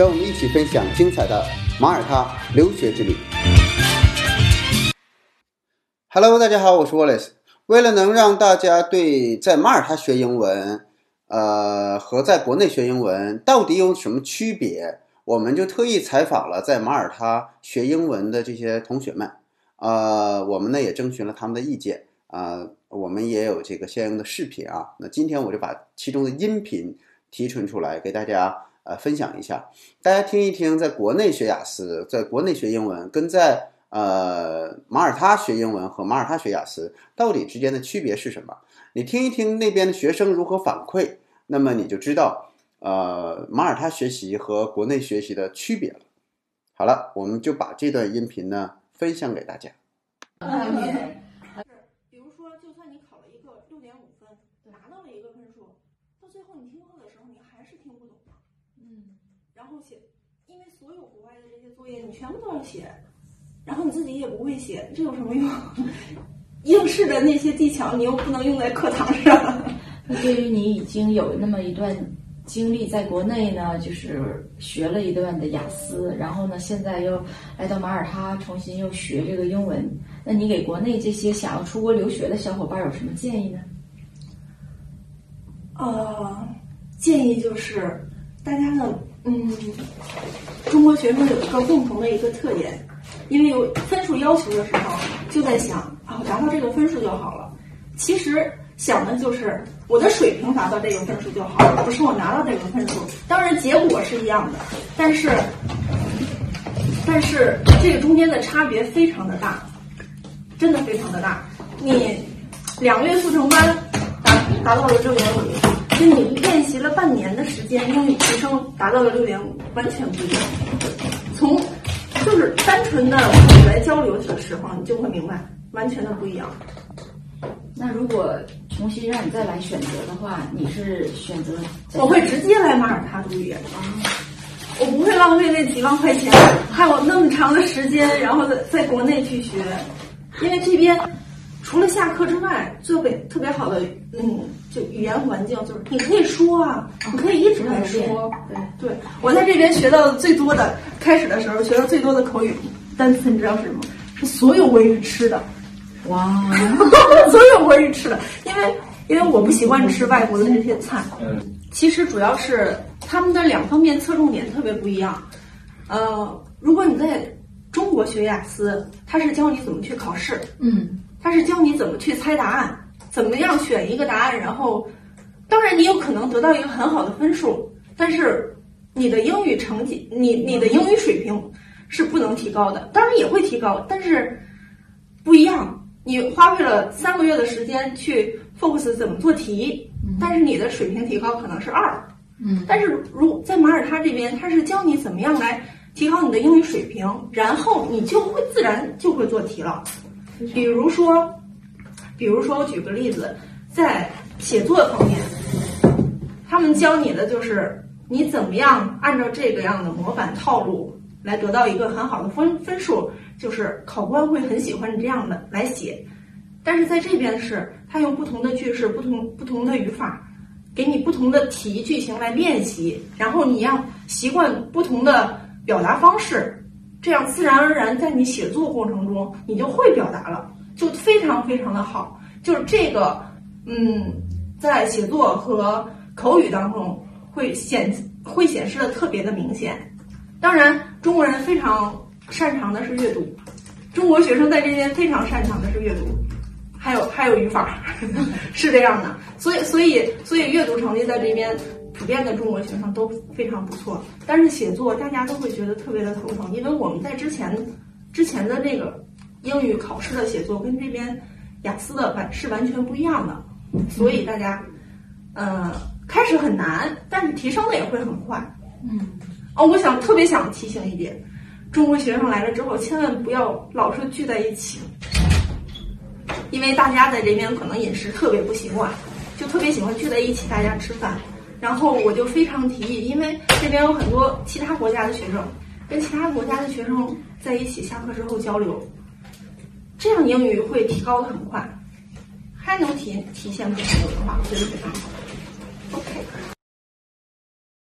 让我们一起分享精彩的马耳他留学之旅。Hello，大家好，我是 Wallace。为了能让大家对在马耳他学英文，呃，和在国内学英文到底有什么区别，我们就特意采访了在马耳他学英文的这些同学们。呃，我们呢也征询了他们的意见啊、我们也有这个相应的视频啊。那今天我就把其中的音频提纯出来，给大家呃分享一下，大家听一听，在国内学雅思，在国内学英文，跟在呃马耳他学英文和马耳他学雅思到底之间的区别是什么？你听一听那边的学生如何反馈，那么你就知道呃马耳他学习和国内学习的区别了。好了，我们就把这段音频呢分享给大家。比如说，就算你考了一个六点五分，拿到了一个分数，到最后你听课的时候，你还是听不懂。嗯，然后写，因为所有国外的这些作业你全部都要写，然后你自己也不会写，这有什么用？应试的那些技巧你又不能用在课堂上。那对于你已经有那么一段经历，在国内呢，就是学了一段的雅思，然后呢，现在又来到马耳他重新又学这个英文，那你给国内这些想要出国留学的小伙伴有什么建议呢？呃，建议就是大家呢，嗯，中国学生有一个共同的一个特点，因为有分数要求的时候，就在想啊，达到这个分数就好了。其实想的就是我的水平达到这个分数就好了，不是我拿到这个分数。当然结果是一样的，但是但是这个中间的差别非常的大，真的非常的大。你两个月速成班达达到了六点五，跟你练习了半年的时间英语提升达到了六点五，完全不一样。从就是单纯的语言交流的时候，你就会明白，完全的不一样。那如果重新让你再来选择的话，你是选择我会直接来马耳他读语言，我不会浪费那几万块钱，还有那么长的时间，然后在在国内去学，因为这边除了下课之外，特别特别好的，嗯，就语言环境就是你可以说啊，你可以一直在说。对，对我在这边学到的最多的，开始的时候学到最多的口语单词，你知道是什么？是所有我语吃的。哇，所有关于吃的，因为因为我不习惯吃外国的这些菜。嗯，其实主要是他们的两方面侧重点特别不一样。呃，如果你在中国学雅思，他是教你怎么去考试，嗯，他是教你怎么去猜答案，怎么样选一个答案，然后，当然你有可能得到一个很好的分数，但是你的英语成绩，你你的英语水平是不能提高的，当然也会提高，但是不一样。你花费了三个月的时间去 focus 怎么做题，但是你的水平提高可能是二。嗯，但是如在马耳他这边，他是教你怎么样来提高你的英语水平，然后你就会自然就会做题了。比如说，比如说我举个例子，在写作方面，他们教你的就是你怎么样按照这个样的模板套路来得到一个很好的分分数，就是考官会很喜欢你这样的来写。但是在这边是，他用不同的句式、不同不同的语法，给你不同的题句型来练习，然后你要习惯不同的表达方式，这样自然而然在你写作过程中你就会表达了，就非常非常的好。就是这个，嗯，在写作和口语当中会显会显示的特别的明显。当然，中国人非常擅长的是阅读，中国学生在这边非常擅长的是阅读，还有还有语法，是这样的。所以所以所以阅读成绩在这边普遍的中国学生都非常不错，但是写作大家都会觉得特别的头疼，因为我们在之前之前的那个英语考试的写作跟这边雅思的完是完全不一样的，所以大家呃开始很难，但是提升的也会很快。嗯，哦，我想特别想提醒一点，中国学生来了之后，千万不要老是聚在一起，因为大家在这边可能饮食特别不习惯，就特别喜欢聚在一起大家吃饭。然后我就非常提议，因为这边有很多其他国家的学生，跟其他国家的学生在一起下课之后交流，这样英语会提高的很快，还能体体现不同文化，我觉得非常好。